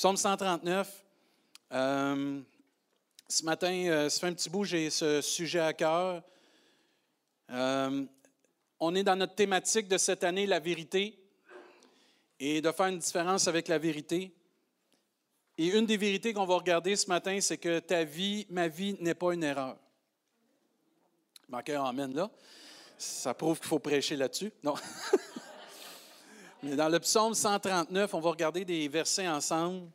Psaume 139. Euh, ce matin, euh, ça fait un petit bout, j'ai ce sujet à cœur. Euh, on est dans notre thématique de cette année, la vérité, et de faire une différence avec la vérité. Et une des vérités qu'on va regarder ce matin, c'est que ta vie, ma vie, n'est pas une erreur. Manquez un amen là. Ça prouve qu'il faut prêcher là-dessus. Non. Mais dans le psaume 139, on va regarder des versets ensemble.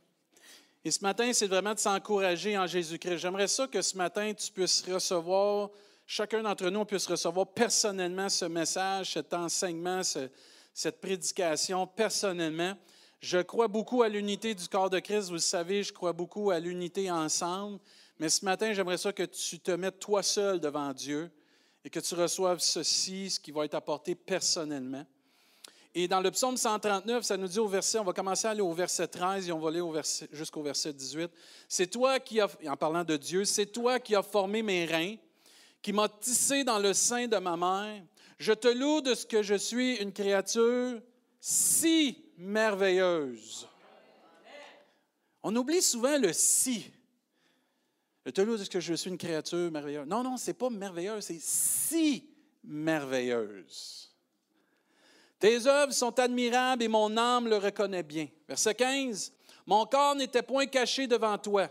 Et ce matin, c'est vraiment de s'encourager en Jésus-Christ. J'aimerais ça que ce matin, tu puisses recevoir, chacun d'entre nous, puisse recevoir personnellement ce message, cet enseignement, cette prédication personnellement. Je crois beaucoup à l'unité du corps de Christ, vous le savez, je crois beaucoup à l'unité ensemble. Mais ce matin, j'aimerais ça que tu te mettes toi seul devant Dieu et que tu reçoives ceci, ce qui va être apporté personnellement. Et dans le psaume 139, ça nous dit au verset, on va commencer à aller au verset 13 et on va aller jusqu'au verset 18. C'est toi qui as, en parlant de Dieu, c'est toi qui as formé mes reins, qui m'as tissé dans le sein de ma mère. Je te loue de ce que je suis une créature si merveilleuse. On oublie souvent le si. Je te loue de ce que je suis une créature merveilleuse. Non, non, c'est pas merveilleuse, c'est si merveilleuse. Tes œuvres sont admirables et mon âme le reconnaît bien. Verset 15. Mon corps n'était point caché devant toi.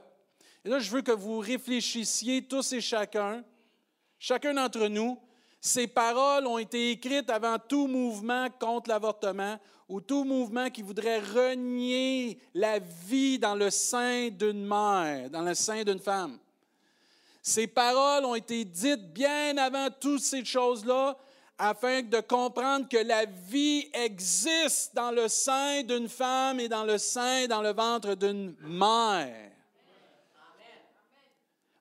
Et là, je veux que vous réfléchissiez tous et chacun, chacun d'entre nous. Ces paroles ont été écrites avant tout mouvement contre l'avortement ou tout mouvement qui voudrait renier la vie dans le sein d'une mère, dans le sein d'une femme. Ces paroles ont été dites bien avant toutes ces choses-là afin de comprendre que la vie existe dans le sein d'une femme et dans le sein, dans le ventre d'une mère.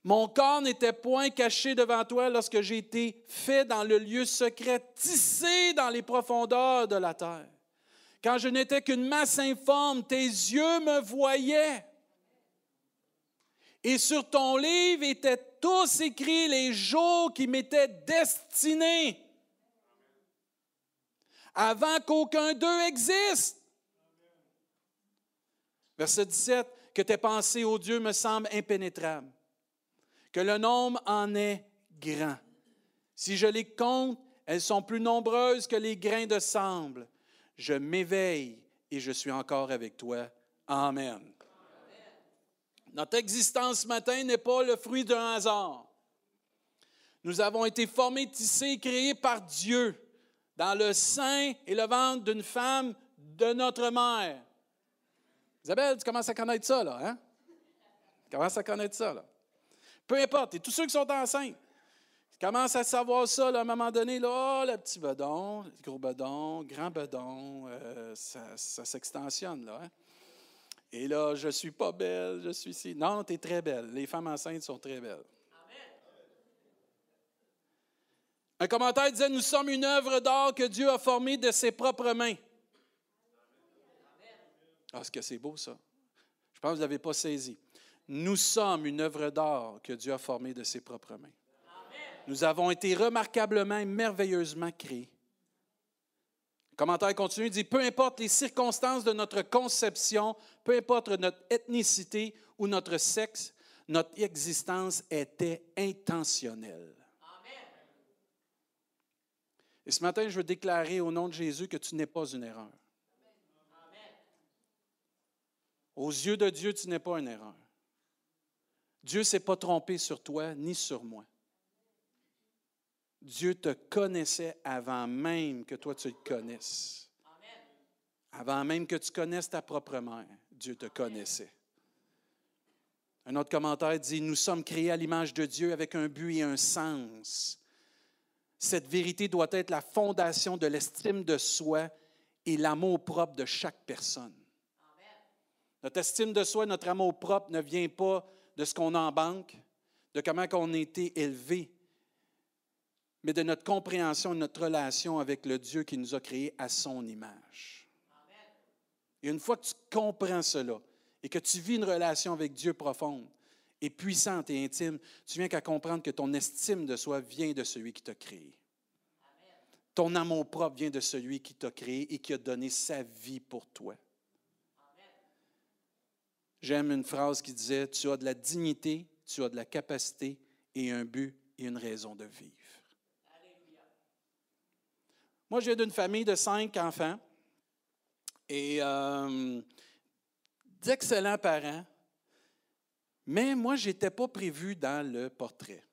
Mon corps n'était point caché devant toi lorsque j'ai été fait dans le lieu secret, tissé dans les profondeurs de la terre. Quand je n'étais qu'une masse informe, tes yeux me voyaient. Et sur ton livre étaient tous écrits les jours qui m'étaient destinés avant qu'aucun d'eux existe. Verset 17, que tes pensées, ô Dieu, me semblent impénétrables, que le nombre en est grand. Si je les compte, elles sont plus nombreuses que les grains de sable. Je m'éveille et je suis encore avec toi. Amen. Notre existence ce matin n'est pas le fruit d'un hasard. Nous avons été formés, tissés, créés par Dieu dans le sein et le ventre d'une femme de notre mère. Isabelle, tu commences à connaître ça, là, hein? Tu commences à connaître ça, là. Peu importe, et tous ceux qui sont enceintes, tu commencent à savoir ça, là, à un moment donné, là, oh, le petit bedon, le gros bedon, grand bedon, euh, ça, s'extensionne, là, hein? Et là, je suis pas belle, je suis ici. Non, tu es très belle. Les femmes enceintes sont très belles. Un commentaire disait, nous sommes une œuvre d'art que Dieu a formée de ses propres mains. Ah, est-ce que c'est beau ça? Je pense que vous ne l'avez pas saisi. Nous sommes une œuvre d'art que Dieu a formée de ses propres mains. Nous avons été remarquablement et merveilleusement créés. Le commentaire continue, dit, peu importe les circonstances de notre conception, peu importe notre ethnicité ou notre sexe, notre existence était intentionnelle. Et ce matin, je veux déclarer au nom de Jésus que tu n'es pas une erreur. Aux yeux de Dieu, tu n'es pas une erreur. Dieu ne s'est pas trompé sur toi ni sur moi. Dieu te connaissait avant même que toi tu le connaisses. Avant même que tu connaisses ta propre mère, Dieu te connaissait. Un autre commentaire dit, nous sommes créés à l'image de Dieu avec un but et un sens. Cette vérité doit être la fondation de l'estime de soi et l'amour propre de chaque personne. Notre estime de soi, notre amour propre ne vient pas de ce qu'on a en banque, de comment on a été élevé, mais de notre compréhension, de notre relation avec le Dieu qui nous a créés à son image. Et une fois que tu comprends cela et que tu vis une relation avec Dieu profonde, et puissante et intime, tu viens qu'à comprendre que ton estime de soi vient de celui qui t'a créé. Ton amour propre vient de celui qui t'a créé et qui a donné sa vie pour toi. J'aime une phrase qui disait, Tu as de la dignité, tu as de la capacité et un but et une raison de vivre. Moi, je viens d'une famille de cinq enfants et euh, d'excellents parents, mais moi, je n'étais pas prévu dans le portrait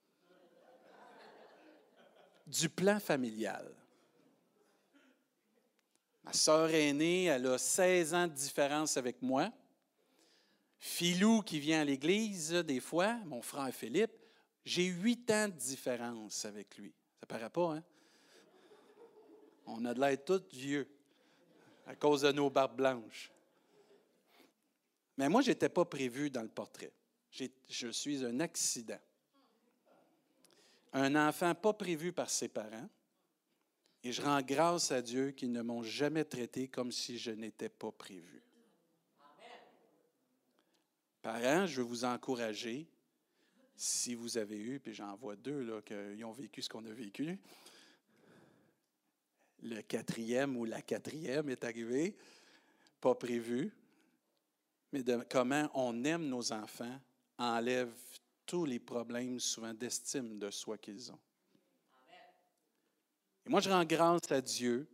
du plan familial. Ma sœur aînée, elle a 16 ans de différence avec moi. Philou qui vient à l'église des fois, mon frère Philippe, j'ai 8 ans de différence avec lui. Ça paraît pas, hein? On a de l'air tous vieux à cause de nos barbes blanches. Mais moi, je n'étais pas prévu dans le portrait. Je suis un accident. Un enfant pas prévu par ses parents. Et je rends grâce à Dieu qu'ils ne m'ont jamais traité comme si je n'étais pas prévu. Parents, je veux vous encourager, si vous avez eu, puis j'en vois deux là, qui ont vécu ce qu'on a vécu, le quatrième ou la quatrième est arrivé, pas prévu, mais comment on aime nos enfants enlève tous les problèmes souvent d'estime de soi qu'ils ont. Et moi, je rends grâce à Dieu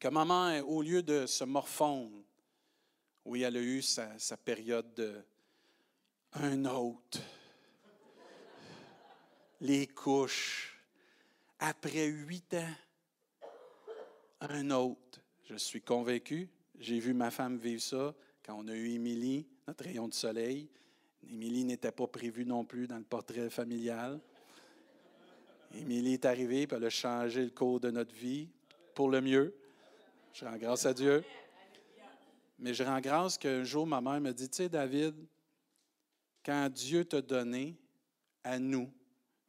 que maman, au lieu de se morfondre, oui, elle a eu sa, sa période de un autre, les couches, après huit ans, un autre. Je suis convaincu, j'ai vu ma femme vivre ça quand on a eu Émilie, notre rayon de soleil. Émilie n'était pas prévue non plus dans le portrait familial. Émilie est arrivée, puis elle a changé le cours de notre vie pour le mieux. Je rends grâce à Dieu. Mais je rends grâce qu'un jour, ma mère me dit, tu sais, David, quand Dieu t'a donné à nous,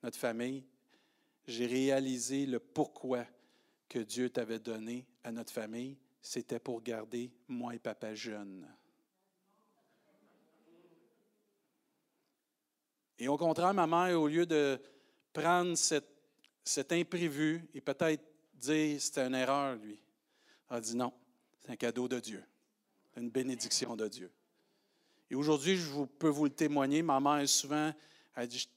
notre famille, j'ai réalisé le pourquoi que Dieu t'avait donné à notre famille. C'était pour garder moi et papa jeunes. Et au contraire, ma mère, au lieu de prendre cet imprévu et peut-être dire c'était une erreur, lui, a dit non, c'est un cadeau de Dieu, une bénédiction de Dieu. Et aujourd'hui, je peux vous le témoigner, ma mère souvent a dit,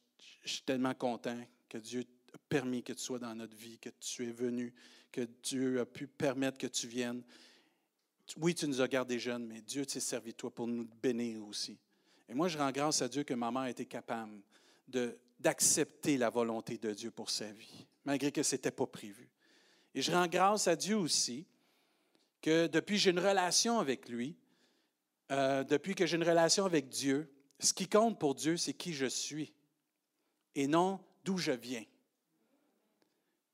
je suis tellement content que Dieu a permis que tu sois dans notre vie, que tu es venu, que Dieu a pu permettre que tu viennes. Oui, tu nous as gardés jeunes, mais Dieu t'est servi toi pour nous bénir aussi. Et moi, je rends grâce à Dieu que ma mère a été capable d'accepter la volonté de Dieu pour sa vie, malgré que ce n'était pas prévu. Et je rends grâce à Dieu aussi que depuis j'ai une relation avec lui, euh, depuis que j'ai une relation avec Dieu, ce qui compte pour Dieu, c'est qui je suis et non d'où je viens.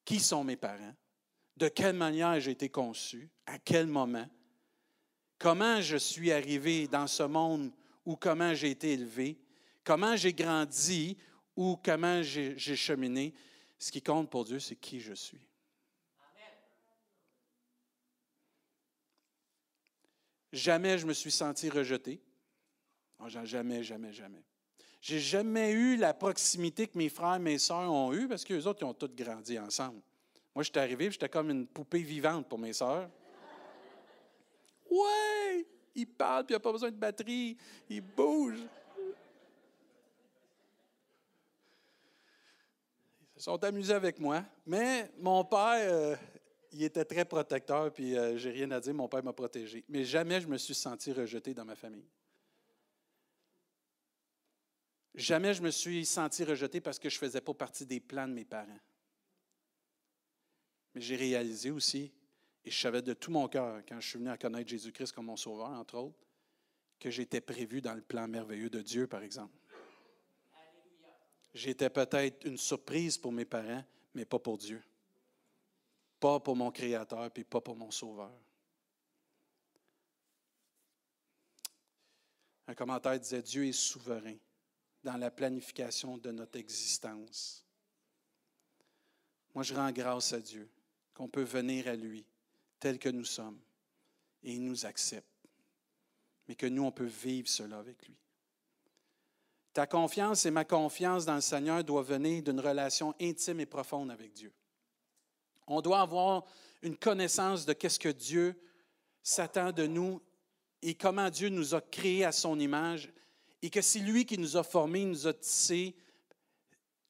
Qui sont mes parents? De quelle manière j'ai été conçu? À quel moment? Comment je suis arrivé dans ce monde ou comment j'ai été élevé, comment j'ai grandi ou comment j'ai cheminé. Ce qui compte pour Dieu, c'est qui je suis. Jamais je me suis senti rejeté. jamais, jamais, jamais. J'ai jamais eu la proximité que mes frères et mes sœurs ont eue parce qu'eux autres, ils ont tous grandi ensemble. Moi, j'étais arrivé, j'étais comme une poupée vivante pour mes sœurs. Ouais! Il parle, puis il n'a pas besoin de batterie, il bouge. Ils se sont amusés avec moi, mais mon père, euh, il était très protecteur, puis euh, j'ai rien à dire, mon père m'a protégé. Mais jamais je me suis senti rejeté dans ma famille. Jamais je me suis senti rejeté parce que je ne faisais pas partie des plans de mes parents. Mais j'ai réalisé aussi et je savais de tout mon cœur, quand je suis venu à connaître Jésus-Christ comme mon sauveur, entre autres, que j'étais prévu dans le plan merveilleux de Dieu, par exemple. J'étais peut-être une surprise pour mes parents, mais pas pour Dieu. Pas pour mon Créateur, puis pas pour mon Sauveur. Un commentaire disait, Dieu est souverain dans la planification de notre existence. Moi, je rends grâce à Dieu qu'on peut venir à lui tels que nous sommes. Et il nous accepte. Mais que nous, on peut vivre cela avec lui. Ta confiance et ma confiance dans le Seigneur doivent venir d'une relation intime et profonde avec Dieu. On doit avoir une connaissance de qu'est-ce que Dieu s'attend de nous et comment Dieu nous a créés à son image et que c'est lui qui nous a formés, nous a tissés.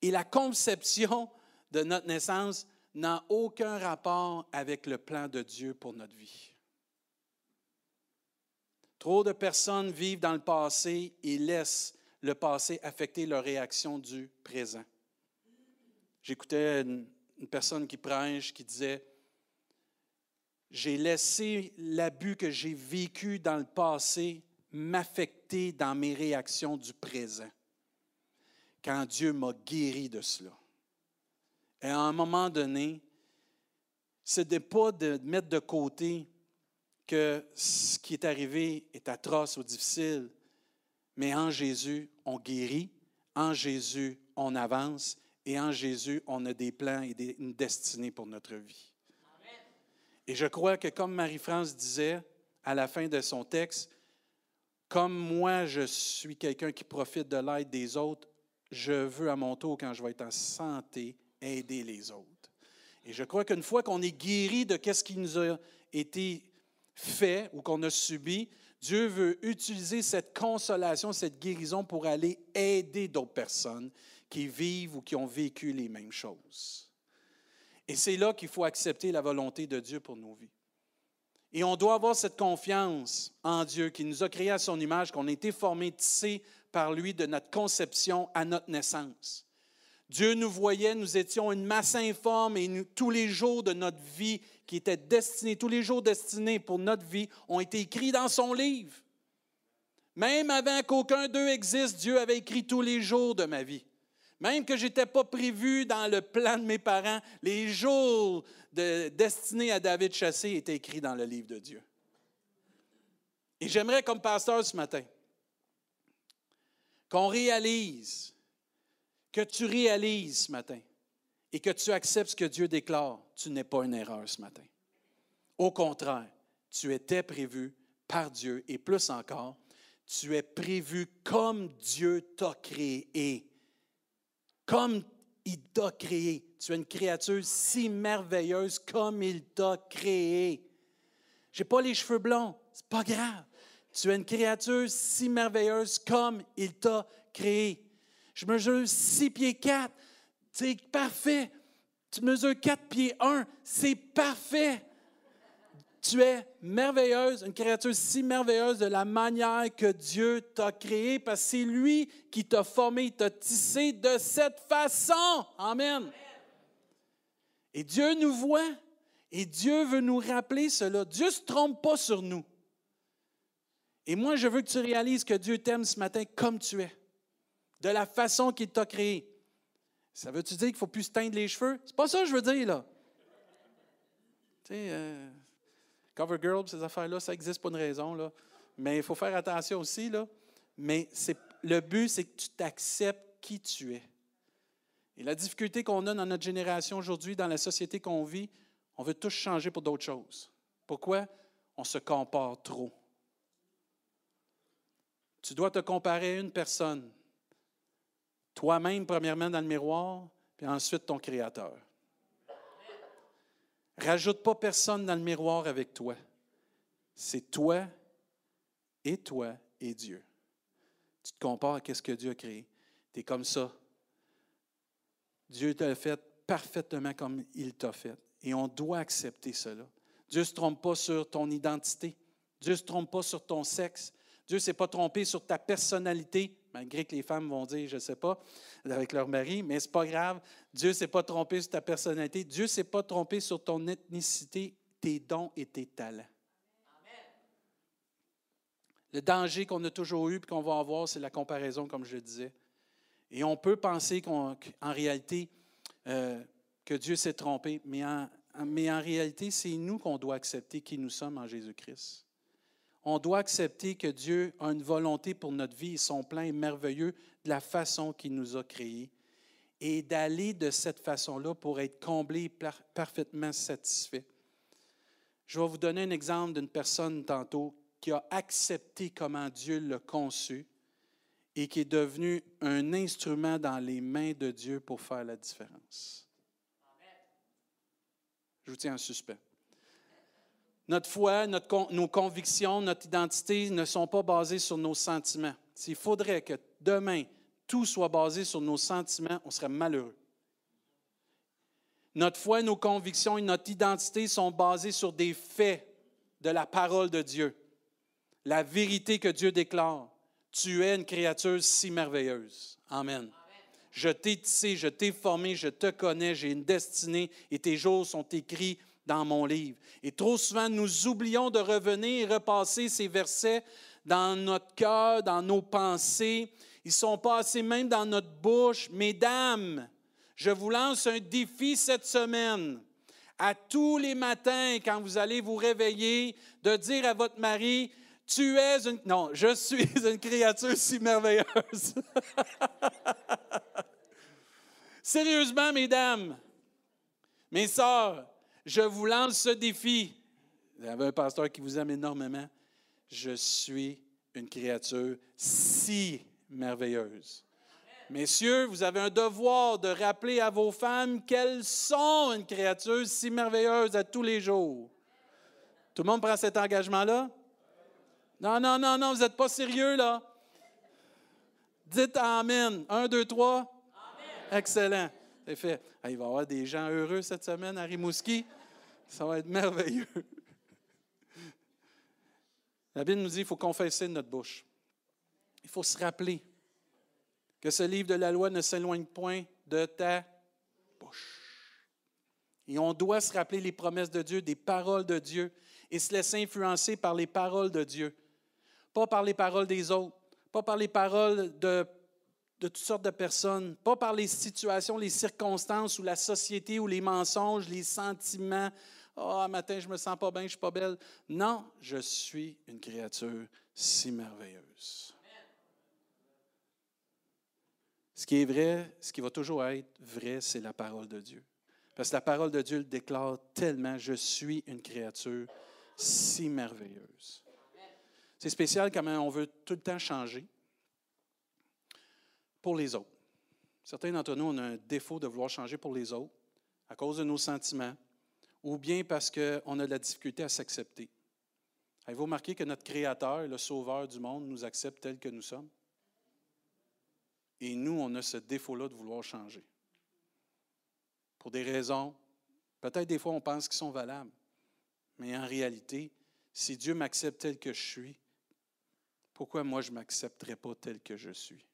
Et la conception de notre naissance n'a aucun rapport avec le plan de Dieu pour notre vie. Trop de personnes vivent dans le passé et laissent le passé affecter leur réaction du présent. J'écoutais une, personne qui prêche qui disait, j'ai laissé l'abus que j'ai vécu dans le passé m'affecter dans mes réactions du présent, quand Dieu m'a guéri de cela. Et à un moment donné, ce n'est pas de mettre de côté que ce qui est arrivé est atroce ou difficile, mais en Jésus, on guérit, en Jésus, on avance, et en Jésus, on a des plans et une destinée pour notre vie. Et je crois que comme Marie-France disait à la fin de son texte, comme moi, je suis quelqu'un qui profite de l'aide des autres, je veux à mon tour, quand je vais être en santé, aider les autres. Et je crois qu'une fois qu'on est guéri de ce qui nous a été fait ou qu'on a subi, Dieu veut utiliser cette consolation, cette guérison pour aller aider d'autres personnes qui vivent ou qui ont vécu les mêmes choses. Et c'est là qu'il faut accepter la volonté de Dieu pour nos vies. Et on doit avoir cette confiance en Dieu qui nous a créés à son image, qu'on a été formés, tissés par lui de notre conception à notre naissance. Dieu nous voyait, nous étions une masse informe et tous les jours de notre vie qui étaient destinés, tous les jours destinés pour notre vie, ont été écrits dans son livre. Même avant qu'aucun d'eux existe, Dieu avait écrit tous les jours de ma vie. Même que je n'étais pas prévu dans le plan de mes parents, les jours de, destinés à David Chassé étaient écrits dans le livre de Dieu. Et j'aimerais, comme pasteur ce matin, qu'on réalise, que tu réalises ce matin et que tu acceptes ce que Dieu déclare, tu n'es pas une erreur ce matin. Au contraire, tu étais prévu par Dieu et plus encore, tu es prévu comme Dieu t'a créé comme il t'a créé. Tu es une créature si merveilleuse comme il t'a créé. J'ai pas les cheveux blonds, c'est pas grave. Tu es une créature si merveilleuse comme il t'a créé. Je mesure six pieds quatre, c'est parfait. Tu mesures quatre pieds un, c'est parfait. Tu es merveilleuse, une créature si merveilleuse de la manière que Dieu t'a créé, parce que c'est lui qui t'a formé, t'a tissé de cette façon. Amen. Et Dieu nous voit et Dieu veut nous rappeler cela. Dieu ne se trompe pas sur nous. Et moi, je veux que tu réalises que Dieu t'aime ce matin comme tu es, de la façon qu'il t'a créé. Ça veut-tu dire qu'il ne faut plus se teindre les cheveux? C'est pas ça que je veux dire, là. Tu sais, euh, Cover Girl, ces affaires-là, ça existe pour une raison. Là. Mais il faut faire attention aussi. Là. Mais le but, c'est que tu t'acceptes qui tu es. Et la difficulté qu'on a dans notre génération aujourd'hui, dans la société qu'on vit, on veut tous changer pour d'autres choses. Pourquoi? On se compare trop. Tu dois te comparer à une personne. Toi-même, premièrement, dans le miroir, puis ensuite ton Créateur. Rajoute pas personne dans le miroir avec toi. C'est toi et toi et Dieu. Tu te compares à ce que Dieu a créé. Tu es comme ça. Dieu t'a fait parfaitement comme il t'a fait. Et on doit accepter cela. Dieu ne se trompe pas sur ton identité. Dieu ne se trompe pas sur ton sexe. Dieu ne s'est pas trompé sur ta personnalité malgré que les femmes vont dire, je ne sais pas, avec leur mari, mais ce n'est pas grave. Dieu ne s'est pas trompé sur ta personnalité. Dieu ne s'est pas trompé sur ton ethnicité, tes dons et tes talents. Le danger qu'on a toujours eu et qu'on va avoir, c'est la comparaison, comme je disais. Et on peut penser qu'en réalité, euh, que Dieu s'est trompé, mais en réalité, c'est nous qu'on doit accepter qui nous sommes en Jésus-Christ on doit accepter que Dieu a une volonté pour notre vie et son plan est merveilleux de la façon qu'il nous a créés et d'aller de cette façon-là pour être comblé parfaitement satisfait. Je vais vous donner un exemple d'une personne tantôt qui a accepté comment Dieu l'a conçu et qui est devenu un instrument dans les mains de Dieu pour faire la différence. Je vous tiens en suspect. Notre foi, nos convictions, notre identité ne sont pas basées sur nos sentiments. S'il faudrait que demain, tout soit basé sur nos sentiments, on serait malheureux. Notre foi, nos convictions et notre identité sont basées sur des faits de la parole de Dieu. La vérité que Dieu déclare. Tu es une créature si merveilleuse. Amen. Je t'ai tissé, je t'ai formé, je te connais, j'ai une destinée et tes jours sont écrits dans mon livre. Et trop souvent, nous oublions de revenir et repasser ces versets dans notre cœur, dans nos pensées. Ils sont passés même dans notre bouche. Mesdames, je vous lance un défi cette semaine. À tous les matins, quand vous allez vous réveiller, de dire à votre mari, tu es une... Non, je suis une créature si merveilleuse. Sérieusement, mesdames, mes sœurs, je vous lance ce défi. Vous avez un pasteur qui vous aime énormément. Je suis une créature si merveilleuse. Messieurs, vous avez un devoir de rappeler à vos femmes qu'elles sont une créature si merveilleuse à tous les jours. Tout le monde prend cet engagement-là? Non, non, non, non, vous n'êtes pas sérieux, là. Dites Amen. Un, deux, trois. Amen. Excellent. Fait. il va y avoir des gens heureux cette semaine à Rimouski. Ça va être merveilleux. La Bible nous dit qu'il faut confesser notre bouche. Il faut se rappeler que ce livre de la loi ne s'éloigne point de ta bouche. Et on doit se rappeler les promesses de Dieu, des paroles de Dieu, et se laisser influencer par les paroles de Dieu. Pas par les paroles des autres, pas par les paroles de, de toutes sortes de personnes, pas par les situations, les circonstances ou la société ou les mensonges, les sentiments. Ah, matin, je me sens pas bien, je suis pas belle. Non, je suis une créature si merveilleuse. Ce qui est vrai, ce qui va toujours être vrai, c'est la parole de Dieu. Parce que la parole de Dieu le déclare tellement, je suis une créature si merveilleuse. C'est spécial quand on veut tout le temps changer pour les autres. Certains d'entre nous, ont un défaut de vouloir changer pour les autres à cause de nos sentiments ou bien parce qu'on a de la difficulté à s'accepter. Avez-vous remarqué que notre Créateur, le Sauveur du monde, nous accepte tel que nous sommes? Et nous, on a ce défaut-là de vouloir changer. Pour des raisons, peut-être des fois on pense qu'ils sont valables, mais en réalité, si Dieu m'accepte tel que je suis, pourquoi moi je ne m'accepterais pas tel que je suis?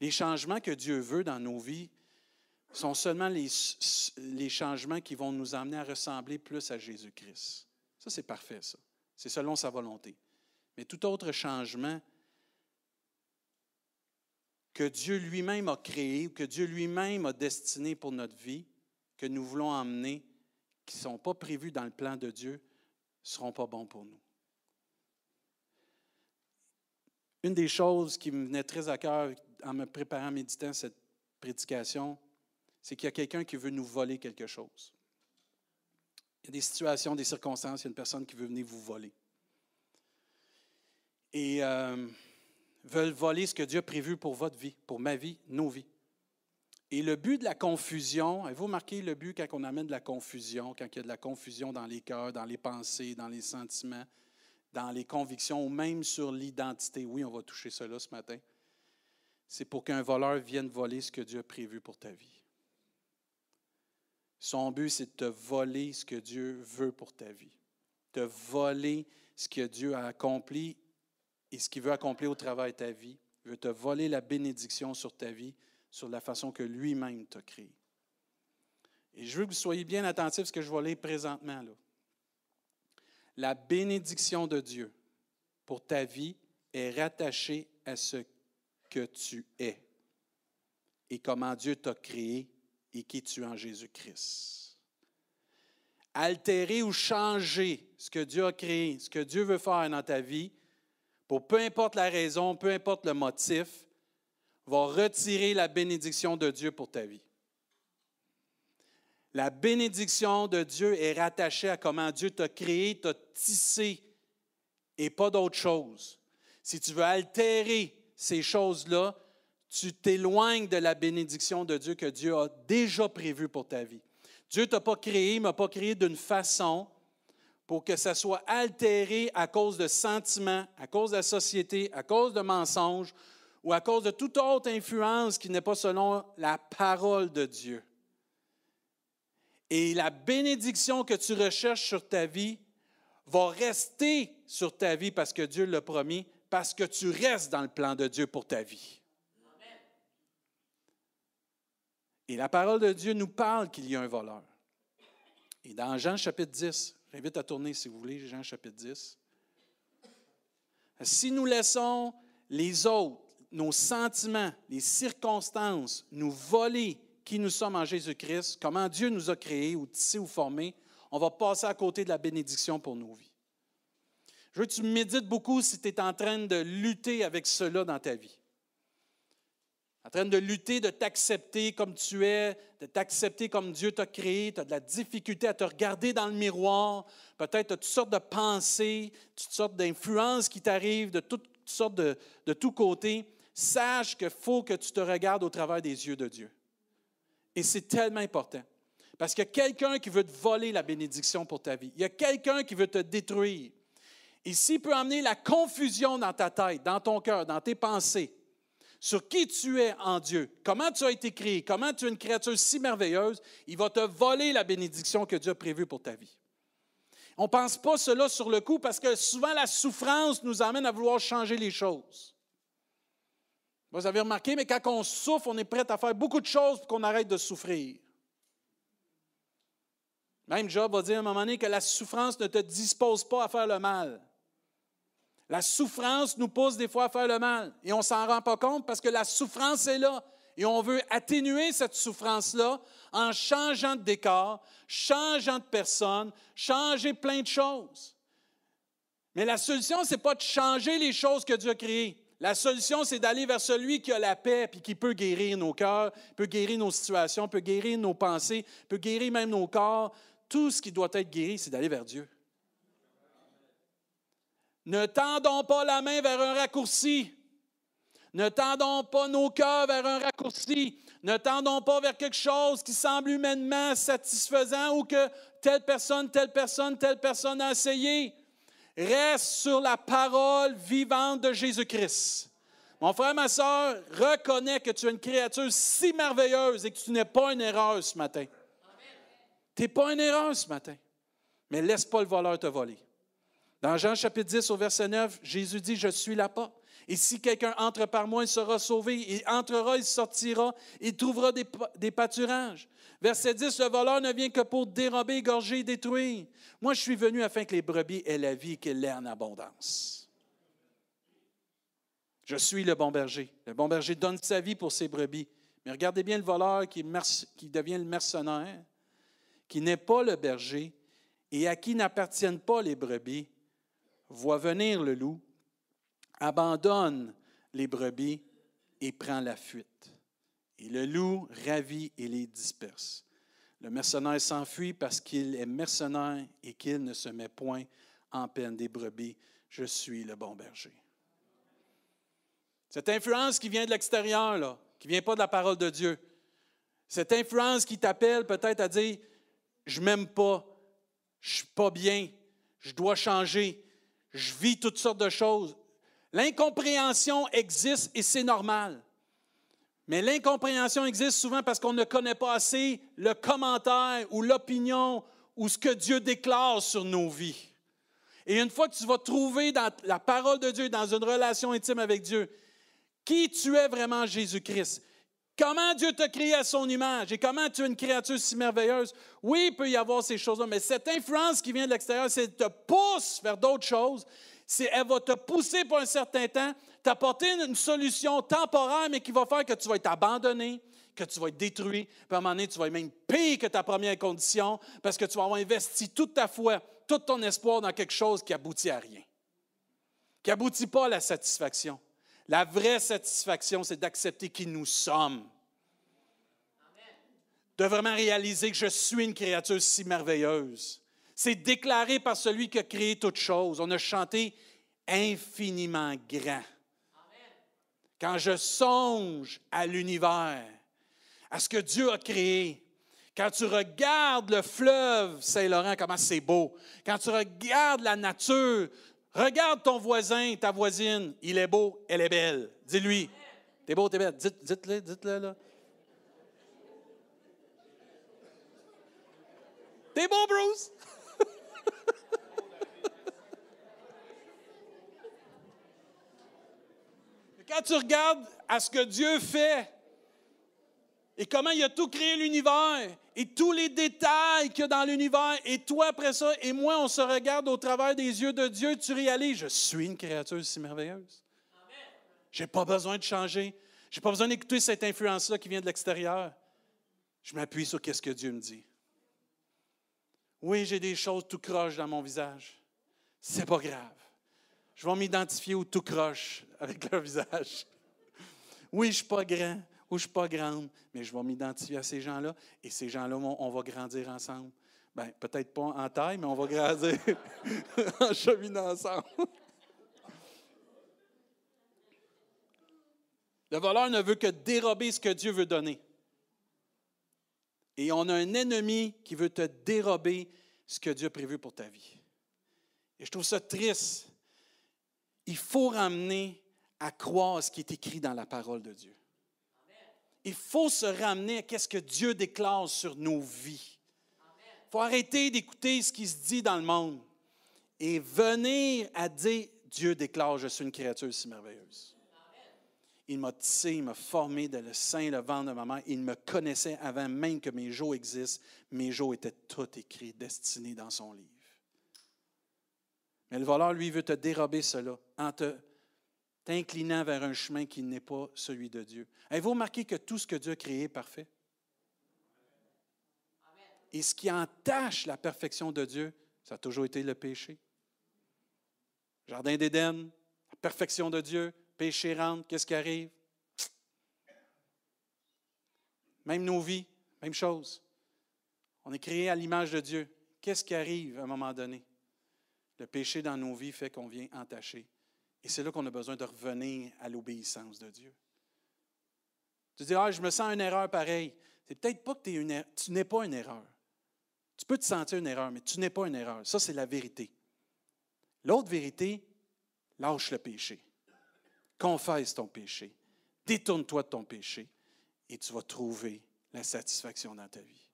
Les changements que Dieu veut dans nos vies sont seulement les, changements qui vont nous amener à ressembler plus à Jésus-Christ. Ça, c'est parfait, ça. C'est selon sa volonté. Mais tout autre changement que Dieu lui-même a créé ou que Dieu lui-même a destiné pour notre vie, que nous voulons emmener, qui ne sont pas prévus dans le plan de Dieu, ne seront pas bons pour nous. Une des choses qui me venait très à cœur en me préparant, à méditant cette prédication, c'est qu'il y a quelqu'un qui veut nous voler quelque chose. Il y a des situations, des circonstances, il y a une personne qui veut venir vous voler. Et euh, veulent voler ce que Dieu a prévu pour votre vie, pour ma vie, nos vies. Et le but de la confusion, avez-vous remarqué le but quand on amène de la confusion, quand il y a de la confusion dans les cœurs, dans les pensées, dans les sentiments, dans les convictions ou même sur l'identité? Oui, on va toucher cela ce matin. C'est pour qu'un voleur vienne voler ce que Dieu a prévu pour ta vie. Son but, c'est de te voler ce que Dieu veut pour ta vie, de voler ce que Dieu a accompli et ce qu'il veut accomplir au travers de ta vie. Il veut te voler la bénédiction sur ta vie, sur la façon que lui-même t'a créé. Et je veux que vous soyez bien attentifs à ce que je vais lire présentement. La bénédiction de Dieu pour ta vie est rattachée à ce que tu es et comment Dieu t'a créé et qui tu es en Jésus-Christ. Altérer ou changer ce que Dieu a créé, ce que Dieu veut faire dans ta vie, pour peu importe la raison, peu importe le motif, va retirer la bénédiction de Dieu pour ta vie. La bénédiction de Dieu est rattachée à comment Dieu t'a créé, t'a tissé, et pas d'autre chose. Si tu veux altérer ces choses-là, tu t'éloignes de la bénédiction de Dieu que Dieu a déjà prévue pour ta vie. Dieu t'a pas créé, m'a pas créé d'une façon pour que ça soit altéré à cause de sentiments, à cause de la société, à cause de mensonges ou à cause de toute autre influence qui n'est pas selon la parole de Dieu. Et la bénédiction que tu recherches sur ta vie va rester sur ta vie parce que Dieu l'a promis, parce que tu restes dans le plan de Dieu pour ta vie. Et la parole de Dieu nous parle qu'il y a un voleur. Et dans Jean chapitre 10, j'invite à tourner si vous voulez, Jean chapitre 10. Si nous laissons les autres, nos sentiments, les circonstances nous voler qui nous sommes en Jésus-Christ, comment Dieu nous a créés ou tissés ou formés, on va passer à côté de la bénédiction pour nos vies. Je veux que tu médites beaucoup si tu es en train de lutter avec cela dans ta vie. En train de lutter, de t'accepter comme tu es, de t'accepter comme Dieu t'a créé. Tu as de la difficulté à te regarder dans le miroir. Peut-être tu as toutes sortes de pensées, toutes sortes d'influences qui t'arrivent de toutes sortes de, tous côtés. Sache qu'il faut que tu te regardes au travers des yeux de Dieu. Et c'est tellement important. Parce qu'il y a quelqu'un qui veut te voler la bénédiction pour ta vie. Il y a quelqu'un qui veut te détruire. S'il peut amener la confusion dans ta tête, dans ton cœur, dans tes pensées, sur qui tu es en Dieu, comment tu as été créé, comment tu es une créature si merveilleuse, il va te voler la bénédiction que Dieu a prévue pour ta vie. On ne pense pas cela sur le coup parce que souvent la souffrance nous amène à vouloir changer les choses. Vous avez remarqué, mais quand on souffre, on est prêt à faire beaucoup de choses pour qu'on arrête de souffrir. Même Job va dire à un moment donné que la souffrance ne te dispose pas à faire le mal. La souffrance nous pousse des fois à faire le mal et on s'en rend pas compte parce que la souffrance est là et on veut atténuer cette souffrance-là en changeant de décor, changeant de personne, changer plein de choses. Mais la solution, ce n'est pas de changer les choses que Dieu a créées. La solution, c'est d'aller vers celui qui a la paix et qui peut guérir nos cœurs, peut guérir nos situations, peut guérir nos pensées, peut guérir même nos corps. Tout ce qui doit être guéri, c'est d'aller vers Dieu. Ne tendons pas la main vers un raccourci. Ne tendons pas nos cœurs vers un raccourci. Ne tendons pas vers quelque chose qui semble humainement satisfaisant ou que telle personne, telle personne, telle personne a essayé. Reste sur la parole vivante de Jésus-Christ. Mon frère, ma soeur, reconnais que tu es une créature si merveilleuse et que tu n'es pas une erreur ce matin. Tu n'es pas une erreur ce matin. Mais laisse pas le voleur te voler. Dans Jean chapitre 10 au verset 9, Jésus dit, je suis la porte. Et si quelqu'un entre par moi, il sera sauvé. Il entrera, il sortira, il trouvera des, pâturages. Verset 10, le voleur ne vient que pour dérober, égorger détruire. Moi, je suis venu afin que les brebis aient la vie et qu'elles l'aient en abondance. Je suis le bon berger. Le bon berger donne sa vie pour ses brebis. Mais regardez bien le voleur qui devient le mercenaire, qui n'est pas le berger et à qui n'appartiennent pas les brebis, voit venir le loup, abandonne les brebis et prend la fuite. Et le loup ravit et les disperse. Le mercenaire s'enfuit parce qu'il est mercenaire et qu'il ne se met point en peine des brebis. Je suis le bon berger. Cette influence qui vient de l'extérieur, là, qui ne vient pas de la parole de Dieu, cette influence qui t'appelle peut-être à dire, je m'aime pas, je suis pas bien, je dois changer, je vis toutes sortes de choses. L'incompréhension existe et c'est normal. Mais l'incompréhension existe souvent parce qu'on ne connaît pas assez le commentaire ou l'opinion ou ce que Dieu déclare sur nos vies. Et une fois que tu vas trouver dans la parole de Dieu, dans une relation intime avec Dieu, qui tu es vraiment Jésus-Christ, comment Dieu t'a créé à son image et comment tu es une créature si merveilleuse, oui, il peut y avoir ces choses-là, mais cette influence qui vient de l'extérieur, c'est te pousse vers d'autres choses. Elle va te pousser pour un certain temps, t'apporter une, solution temporaire, mais qui va faire que tu vas être abandonné, que tu vas être détruit. Puis à un moment donné, tu vas être même pire que ta première condition parce que tu vas avoir investi toute ta foi, tout ton espoir dans quelque chose qui aboutit à rien, qui aboutit pas à la satisfaction. La vraie satisfaction, c'est d'accepter qui nous sommes. De vraiment réaliser que je suis une créature si merveilleuse. C'est déclaré par celui qui a créé toutes choses. On a chanté infiniment grand. Quand je songe à l'univers, à ce que Dieu a créé, Quand tu regardes le fleuve Saint-Laurent, comment c'est beau. Quand tu regardes la nature, regarde ton voisin, ta voisine, il est beau, elle est belle. Dis-lui, t'es beau, t'es belle. Dites, dites-le, dites-le là. T'es beau, Bruce? Quand tu regardes à ce que Dieu fait et comment il a tout créé l'univers et tous les détails qu'il y a dans l'univers, et toi après ça, et moi, on se regarde au travers des yeux de Dieu, tu réalises, je suis une créature si merveilleuse. Je n'ai pas besoin de changer. Je n'ai pas besoin d'écouter cette influence-là qui vient de l'extérieur. Je m'appuie sur ce que Dieu me dit. Oui, j'ai des choses tout croches dans mon visage. C'est pas grave. Je vais m'identifier au tout croche avec leur visage. Oui, je ne suis pas grand ou je ne suis pas grande, mais je vais m'identifier à ces gens-là et ces gens-là, on, va grandir ensemble. Bien, peut-être pas en taille, mais on va grandir en cheminant ensemble. Le voleur ne veut que dérober ce que Dieu veut donner. Et on a un ennemi qui veut te dérober ce que Dieu a prévu pour ta vie. Et je trouve ça triste. Il faut ramener à croire ce qui est écrit dans la parole de Dieu. Il faut se ramener à ce que Dieu déclare sur nos vies. Il faut arrêter d'écouter ce qui se dit dans le monde et venir à dire Dieu déclare, je suis une créature si merveilleuse. Il m'a tissé, il m'a formé de le sein le ventre de ma mère. Il me connaissait avant même que mes jours existent. Mes jours étaient tout écrits, destinés dans son livre. Mais le voleur, lui, veut te dérober cela t'inclinant vers un chemin qui n'est pas celui de Dieu. Avez-vous remarqué que tout ce que Dieu a créé est parfait? Et ce qui entache la perfection de Dieu, ça a toujours été le péché. Jardin d'Éden, la perfection de Dieu, péché rentre, qu'est-ce qui arrive? Même nos vies, même chose. On est créé à l'image de Dieu. Qu'est-ce qui arrive à un moment donné? Le péché dans nos vies fait qu'on vient entacher. Et c'est là qu'on a besoin de revenir à l'obéissance de Dieu. Tu dis, ah, je me sens une erreur pareille. C'est peut-être pas que es une, er-, tu n'es pas une erreur. Tu peux te sentir une erreur, mais tu n'es pas une erreur. Ça, c'est la vérité. L'autre vérité, lâche le péché. Confesse ton péché. Détourne-toi de ton péché et tu vas trouver la satisfaction dans ta vie.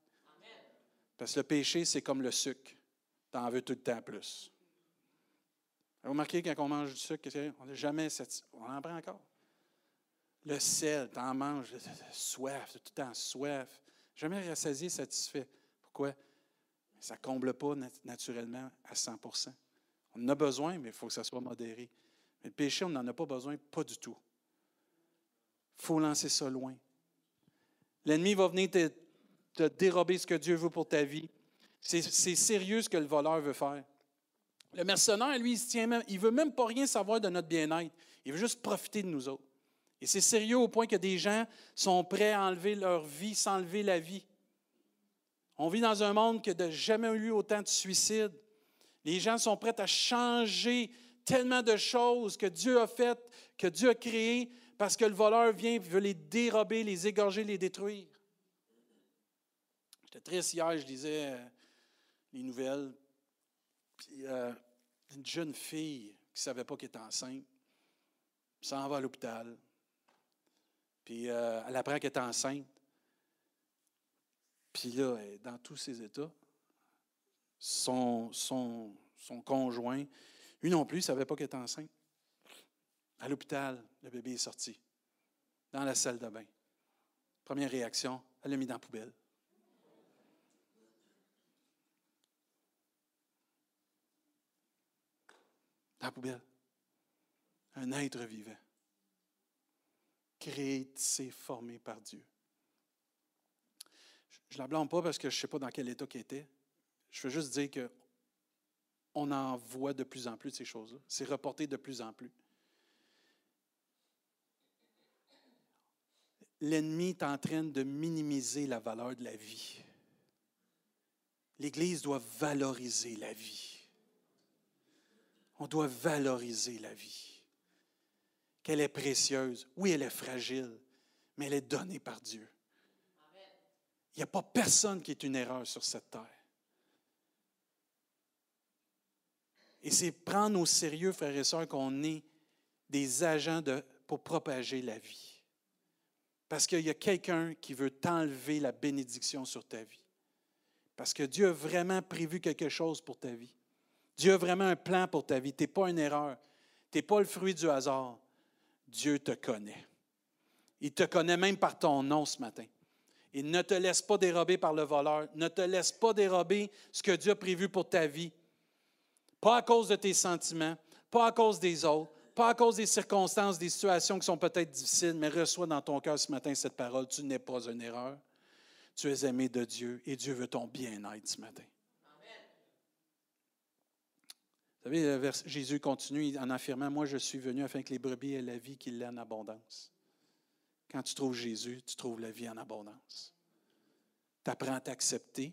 Parce que le péché, c'est comme le sucre. Tu en veux tout le temps plus. Vous remarquez quand on mange du sucre, on n'est jamais satisfait. On en prend encore. Le sel, tu en manges, soif, tout le temps soif. Jamais rassasié, satisfait. Pourquoi? Ça ne comble pas naturellement à 100% On en a besoin, mais il faut que ça soit modéré. Mais le péché, on n'en a pas besoin, pas du tout. Il faut lancer ça loin. L'ennemi va venir te, dérober ce que Dieu veut pour ta vie. C'est sérieux ce que le voleur veut faire. Le mercenaire, lui, il ne tient même, il veut même pas rien savoir de notre bien-être. Il veut juste profiter de nous autres. Et c'est sérieux au point que des gens sont prêts à enlever leur vie sans enlever la vie. On vit dans un monde qui n'a jamais eu autant de suicides. Les gens sont prêts à changer tellement de choses que Dieu a faites, que Dieu a créées, parce que le voleur vient et veut les dérober, les égorger, les détruire. J'étais triste hier, je lisais euh, les nouvelles. Puis euh, une jeune fille qui ne savait pas qu'elle était enceinte s'en va à l'hôpital. Puis euh, elle apprend qu'elle est enceinte. Puis là, dans tous ses états, son, son, conjoint lui non plus, ne savait pas qu'elle était enceinte. À l'hôpital, le bébé est sorti, dans la salle de bain. Première réaction, elle l'a mis dans la poubelle. Poubelle. Un être vivant. Créé, tissé, formé par Dieu. Je ne la blâme pas parce que je ne sais pas dans quel état qu'elle était. Je veux juste dire que on en voit de plus en plus de ces choses-là. C'est reporté de plus en plus. L'ennemi est en train de minimiser la valeur de la vie. L'Église doit valoriser la vie. On doit valoriser la vie. Qu'elle est précieuse. Oui, elle est fragile, mais elle est donnée par Dieu. Il n'y a pas personne qui est une erreur sur cette terre. Et c'est prendre au sérieux, frères et sœurs, qu'on est des agents pour propager la vie. Parce qu'il y a quelqu'un qui veut t'enlever la bénédiction sur ta vie. Parce que Dieu a vraiment prévu quelque chose pour ta vie. Dieu a vraiment un plan pour ta vie. Tu n'es pas une erreur. Tu n'es pas le fruit du hasard. Dieu te connaît. Il te connaît même par ton nom ce matin. Il ne te laisse pas dérober par le voleur. Ne te laisse pas dérober ce que Dieu a prévu pour ta vie. Pas à cause de tes sentiments, pas à cause des autres, pas à cause des circonstances, des situations qui sont peut-être difficiles, mais reçois dans ton cœur ce matin cette parole. Tu n'es pas une erreur. Tu es aimé de Dieu et Dieu veut ton bien-être ce matin. Vous savez, Jésus continue en affirmant, moi je suis venu afin que les brebis aient la vie qu'il ait en abondance. Quand tu trouves Jésus, tu trouves la vie en abondance. Tu apprends à t'accepter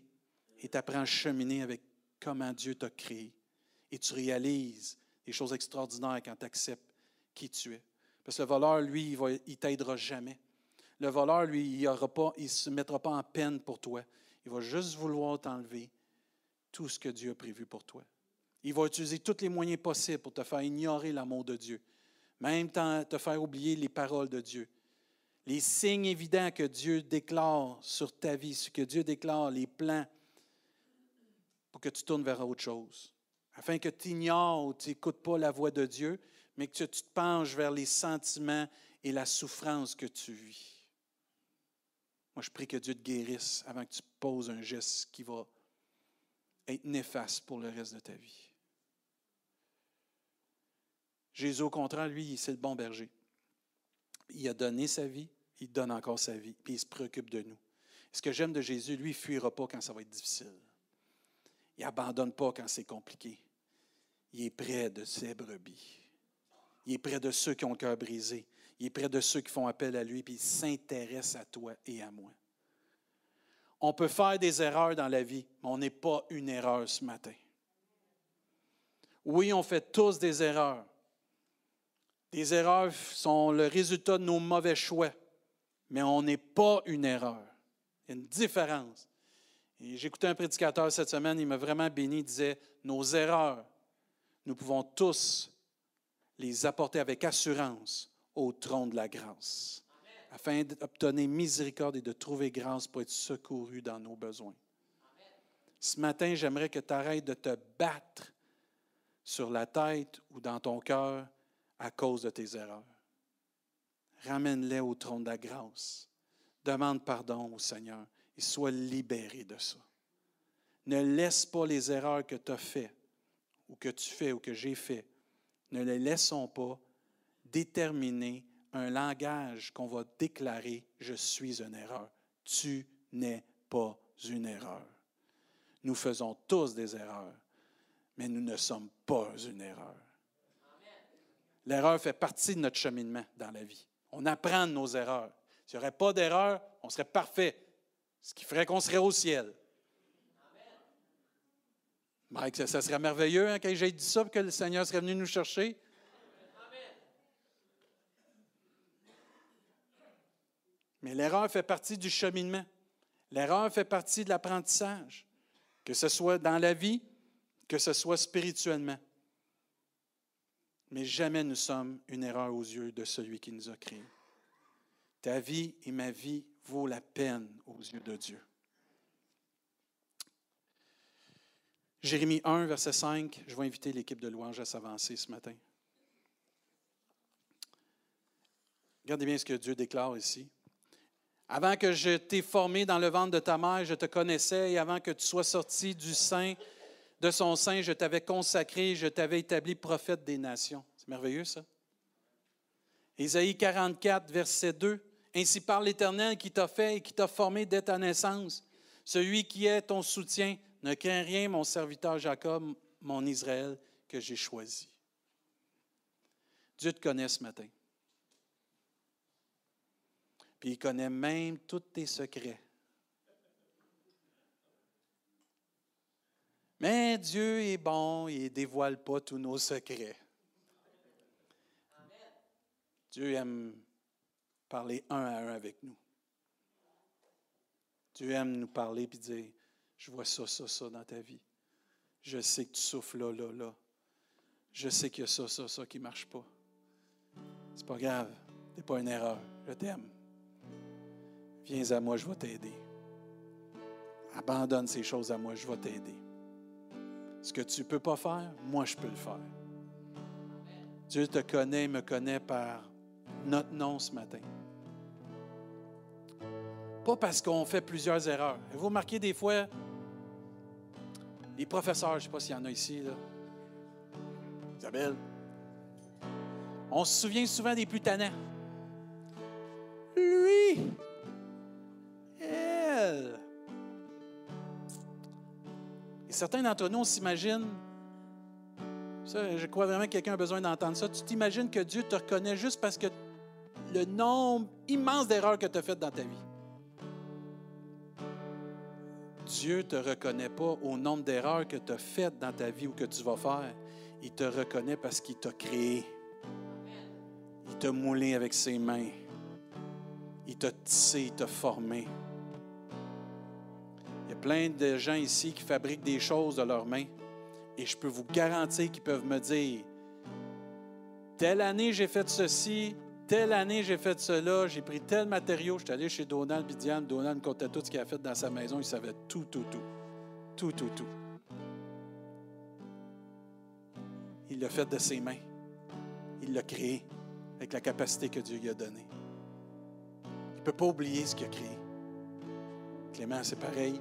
et tu apprends à cheminer avec comment Dieu t'a créé. Et tu réalises des choses extraordinaires quand tu acceptes qui tu es. Parce que le voleur, lui, il ne t'aidera jamais. Le voleur, lui, il ne se mettra pas en peine pour toi. Il va juste vouloir t'enlever tout ce que Dieu a prévu pour toi. Il va utiliser tous les moyens possibles pour te faire ignorer l'amour de Dieu, même te faire oublier les paroles de Dieu. Les signes évidents que Dieu déclare sur ta vie, ce que Dieu déclare, les plans, pour que tu tournes vers autre chose. Afin que tu ignores ou tu n'écoutes pas la voix de Dieu, mais que tu te penches vers les sentiments et la souffrance que tu vis. Moi, je prie que Dieu te guérisse avant que tu poses un geste qui va être néfaste pour le reste de ta vie. Jésus, au contraire, lui, c'est le bon berger. Il a donné sa vie, il donne encore sa vie, puis il se préoccupe de nous. Ce que j'aime de Jésus, lui, il ne fuira pas quand ça va être difficile. Il n'abandonne pas quand c'est compliqué. Il est près de ses brebis. Il est près de ceux qui ont le cœur brisé. Il est près de ceux qui font appel à lui, puis il s'intéresse à toi et à moi. On peut faire des erreurs dans la vie, mais on n'est pas une erreur ce matin. Oui, on fait tous des erreurs. Des erreurs sont le résultat de nos mauvais choix, mais on n'est pas une erreur. Il y a une différence. J'écoutais un prédicateur cette semaine, il m'a vraiment béni, il disait, nos erreurs, nous pouvons tous les apporter avec assurance au trône de la grâce, afin d'obtenir miséricorde et de trouver grâce pour être secouru dans nos besoins. Ce matin, j'aimerais que tu arrêtes de te battre sur la tête ou dans ton cœur à cause de tes erreurs. Ramène-les au trône de la grâce. Demande pardon au Seigneur et sois libéré de ça. Ne laisse pas les erreurs que tu as faites, ou que tu fais, ou que j'ai fait, ne les laissons pas déterminer un langage qu'on va déclarer Je suis une erreur. Tu n'es pas une erreur. Nous faisons tous des erreurs, mais nous ne sommes pas une erreur. L'erreur fait partie de notre cheminement dans la vie. On apprend de nos erreurs. S'il n'y aurait pas d'erreur, on serait parfait, ce qui ferait qu'on serait au ciel. Mike, ça, serait merveilleux hein, quand j'ai dit ça, que le Seigneur serait venu nous chercher. Mais l'erreur fait partie du cheminement. L'erreur fait partie de l'apprentissage, que ce soit dans la vie, que ce soit spirituellement mais jamais nous sommes une erreur aux yeux de celui qui nous a créés. Ta vie et ma vie vaut la peine aux yeux de Dieu. Jérémie 1, verset 5, je vais inviter l'équipe de louange à s'avancer ce matin. Regardez bien ce que Dieu déclare ici. Avant que je t'ai formé dans le ventre de ta mère, je te connaissais, et avant que tu sois sorti du sein de son sein, je t'avais consacré, je t'avais établi prophète des nations. C'est merveilleux, ça. Ésaïe 44, verset 2. Ainsi parle l'Éternel qui t'a fait et qui t'a formé dès ta naissance. Celui qui est ton soutien, ne crains rien, mon serviteur Jacob, mon Israël, que j'ai choisi. Dieu te connaît ce matin. Puis il connaît même tous tes secrets. Mais Dieu est bon, il ne dévoile pas tous nos secrets. Dieu aime parler un à un avec nous. Dieu aime nous parler et dire, je vois ça, ça, ça dans ta vie. Je sais que tu souffles là, là, là. Je sais qu'il y a ça, ça, ça qui ne marche pas. C'est pas grave. Tu n'es pas une erreur. Je t'aime. Viens à moi, je vais t'aider. Abandonne ces choses à moi, je vais t'aider. Ce que tu ne peux pas faire, moi, je peux le faire. Dieu te connaît, me connaît par notre nom ce matin. Pas parce qu'on fait plusieurs erreurs. Vous remarquez des fois, les professeurs, je ne sais pas s'il y en a ici. Isabelle, on se souvient souvent des plus tannants. Lui, certains d'entre nous, on s'imagine, ça, je crois vraiment que quelqu'un a besoin d'entendre ça, tu t'imagines que Dieu te reconnaît juste parce que le nombre immense d'erreurs que tu as faites dans ta vie. Dieu ne te reconnaît pas au nombre d'erreurs que tu as faites dans ta vie ou que tu vas faire. Il te reconnaît parce qu'il t'a créé. Il t'a moulé avec ses mains. Il t'a tissé, il t'a formé. Plein de gens ici qui fabriquent des choses de leurs mains. Et je peux vous garantir qu'ils peuvent me dire, telle année j'ai fait ceci, telle année j'ai fait cela, j'ai pris tel matériau. Je suis allé chez Donald et Diane. Donald me comptait tout ce qu'il a fait dans sa maison. Il savait tout, tout, tout. Tout, tout, tout. Il l'a fait de ses mains. Il l'a créé avec la capacité que Dieu lui a donnée. Il ne peut pas oublier ce qu'il a créé. Clément, c'est pareil.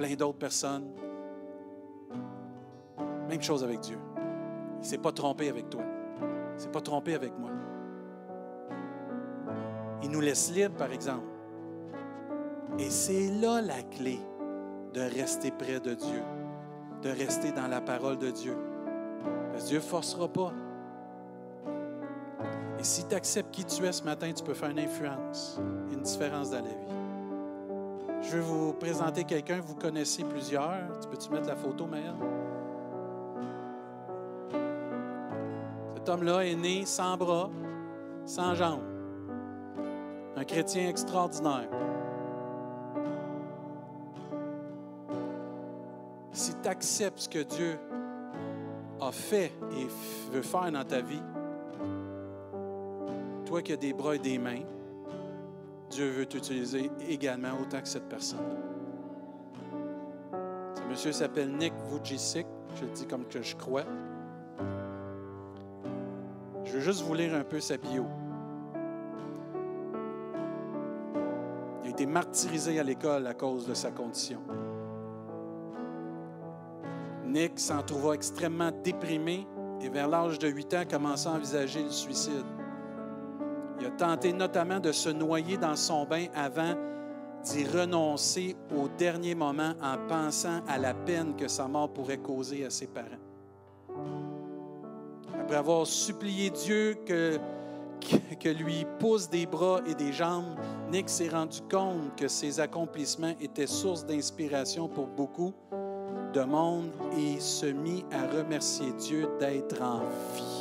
Plein d'autres personnes. Même chose avec Dieu. Il ne s'est pas trompé avec toi. Il ne s'est pas trompé avec moi. Il nous laisse libres, par exemple. Et c'est là la clé de rester près de Dieu, de rester dans la parole de Dieu. Parce que Dieu ne forcera pas. Et si tu acceptes qui tu es ce matin, tu peux faire une influence, une différence dans la vie. Je vais vous présenter quelqu'un, vous connaissez plusieurs. Tu peux-tu mettre la photo, Maëlle? Cet homme-là est né sans bras, sans jambes. Un chrétien extraordinaire. Si tu acceptes ce que Dieu a fait et veut faire dans ta vie, toi qui as des bras et des mains, Dieu veut t'utiliser également autant que cette personne. Ce monsieur s'appelle Nick Vujicic, je le dis comme que je crois. Je veux juste vous lire un peu sa bio. Il a été martyrisé à l'école à cause de sa condition. Nick s'en trouva extrêmement déprimé et vers l'âge de 8 ans commença à envisager le suicide. Il a tenté notamment de se noyer dans son bain avant d'y renoncer au dernier moment en pensant à la peine que sa mort pourrait causer à ses parents. Après avoir supplié Dieu que, que lui pousse des bras et des jambes, Nick s'est rendu compte que ses accomplissements étaient source d'inspiration pour beaucoup de monde et se mit à remercier Dieu d'être en vie.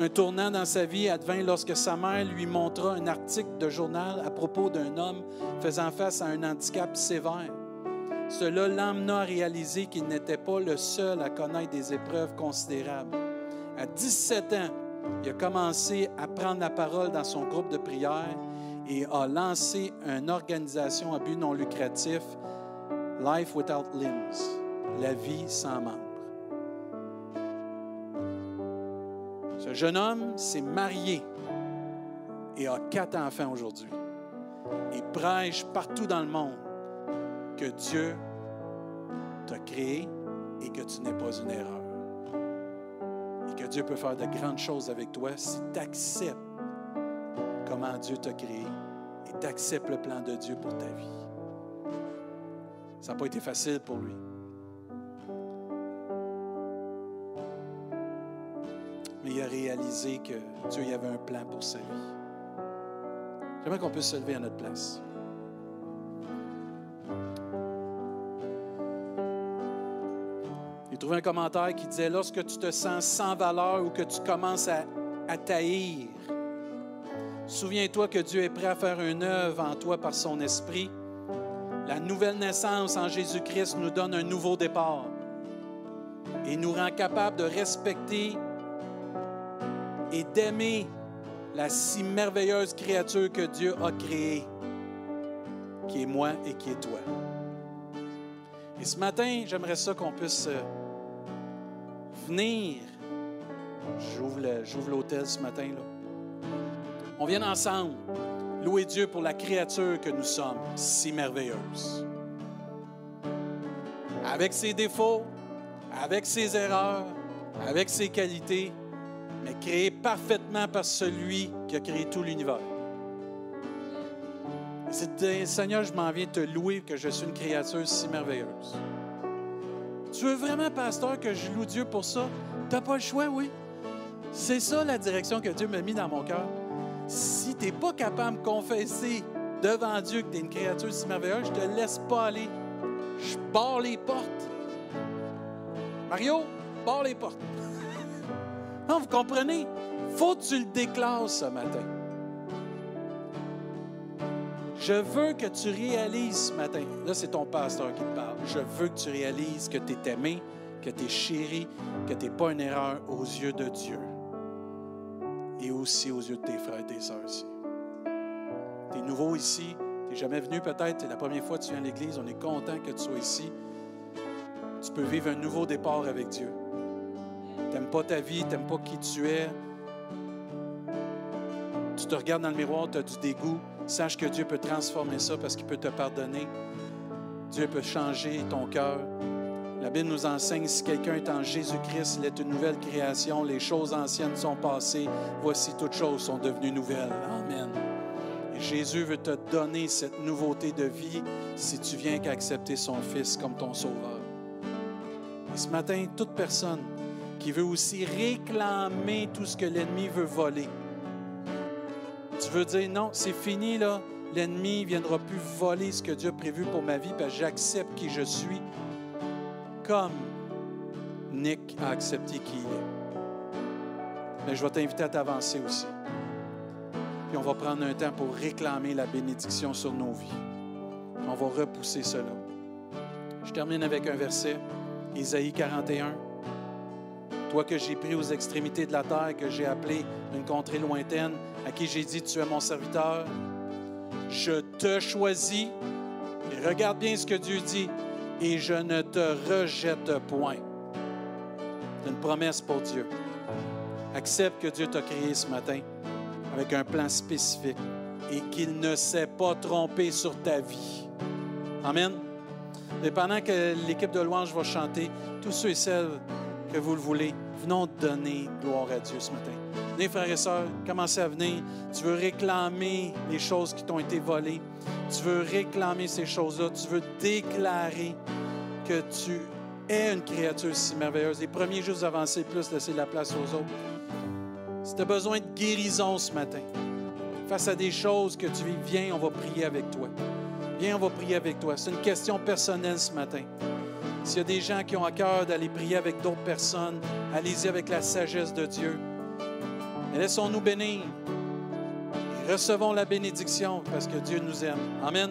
Un tournant dans sa vie advint lorsque sa mère lui montra un article de journal à propos d'un homme faisant face à un handicap sévère. Cela l'emmena à réaliser qu'il n'était pas le seul à connaître des épreuves considérables. À 17 ans, il a commencé à prendre la parole dans son groupe de prière et a lancé une organisation à but non lucratif, Life Without Limbs, la vie sans membres. Jeune homme s'est marié et a quatre enfants aujourd'hui. Et prêche partout dans le monde que Dieu t'a créé et que tu n'es pas une erreur. Et que Dieu peut faire de grandes choses avec toi si tu acceptes comment Dieu t'a créé et tu acceptes le plan de Dieu pour ta vie. Ça n'a pas été facile pour lui. Mais il a réalisé que Dieu y avait un plan pour sa vie. J'aimerais qu'on puisse se lever à notre place. J'ai trouvé un commentaire qui disait Lorsque tu te sens sans valeur ou que tu commences à, à taillir, Souviens-toi que Dieu est prêt à faire une œuvre en toi par son esprit. La nouvelle naissance en Jésus-Christ nous donne un nouveau départ et nous rend capable de respecter et d'aimer la si merveilleuse créature que Dieu a créée, qui est moi et qui est toi. Et ce matin, j'aimerais ça qu'on puisse euh, venir. J'ouvre l'hôtel ce matin. Là. On vient ensemble louer Dieu pour la créature que nous sommes, si merveilleuse. Avec ses défauts, avec ses erreurs, avec ses qualités, mais créée parfaitement par celui qui a créé tout l'univers. C'est Seigneur, je m'en viens te louer que je suis une créature si merveilleuse. Tu veux vraiment, pasteur, que je loue Dieu pour ça? Tu n'as pas le choix, oui. C'est ça la direction que Dieu m'a mis dans mon cœur. Si tu n'es pas capable de confesser devant Dieu que tu es une créature si merveilleuse, je te laisse pas aller. Je barre les portes. Mario, barre les portes. Vous comprenez? Faut que tu le déclares ce matin. Je veux que tu réalises ce matin, là c'est ton pasteur qui te parle, je veux que tu réalises que tu es aimé, que tu es chéri, que tu n'es pas une erreur aux yeux de Dieu et aussi aux yeux de tes frères et tes sœurs ici. Tu es nouveau ici, tu n'es jamais venu peut-être, c'est la première fois que tu viens à l'Église, on est content que tu sois ici. Tu peux vivre un nouveau départ avec Dieu. Tu n'aimes pas ta vie, tu n'aimes pas qui tu es. Tu te regardes dans le miroir, tu as du dégoût. Sache que Dieu peut transformer ça parce qu'il peut te pardonner. Dieu peut changer ton cœur. La Bible nous enseigne, si quelqu'un est en Jésus-Christ, il est une nouvelle création. Les choses anciennes sont passées. Voici toutes choses sont devenues nouvelles. Amen. Et Jésus veut te donner cette nouveauté de vie si tu viens qu'accepter son Fils comme ton Sauveur ce matin, toute personne qui veut aussi réclamer tout ce que l'ennemi veut voler, tu veux dire non, c'est fini là, l'ennemi ne viendra plus voler ce que Dieu a prévu pour ma vie parce que j'accepte qui je suis comme Nick a accepté qui il est. Mais je vais t'inviter à t'avancer aussi. Puis on va prendre un temps pour réclamer la bénédiction sur nos vies. On va repousser cela. Je termine avec un verset. Isaïe 41. Toi que j'ai pris aux extrémités de la terre, que j'ai appelé une contrée lointaine, à qui j'ai dit, tu es mon serviteur, je te choisis. Regarde bien ce que Dieu dit, et je ne te rejette point. C'est une promesse pour Dieu. Accepte que Dieu t'a créé ce matin avec un plan spécifique et qu'il ne s'est pas trompé sur ta vie. Amen. Et pendant que l'équipe de louange va chanter, tous ceux et celles que vous le voulez, venons donner gloire à Dieu ce matin. Venez, frères et sœurs, commencez à venir. Tu veux réclamer les choses qui t'ont été volées. Tu veux réclamer ces choses-là. Tu veux déclarer que tu es une créature si merveilleuse. Les premiers jours avancer plus, laisser la place aux autres. Si tu as besoin de guérison ce matin, face à des choses que tu vis, viens, on va prier avec toi. Viens, on va prier avec toi. C'est une question personnelle ce matin. S'il y a des gens qui ont à cœur d'aller prier avec d'autres personnes, allez-y avec la sagesse de Dieu. Et laissons-nous bénir. recevons la bénédiction parce que Dieu nous aime. Amen.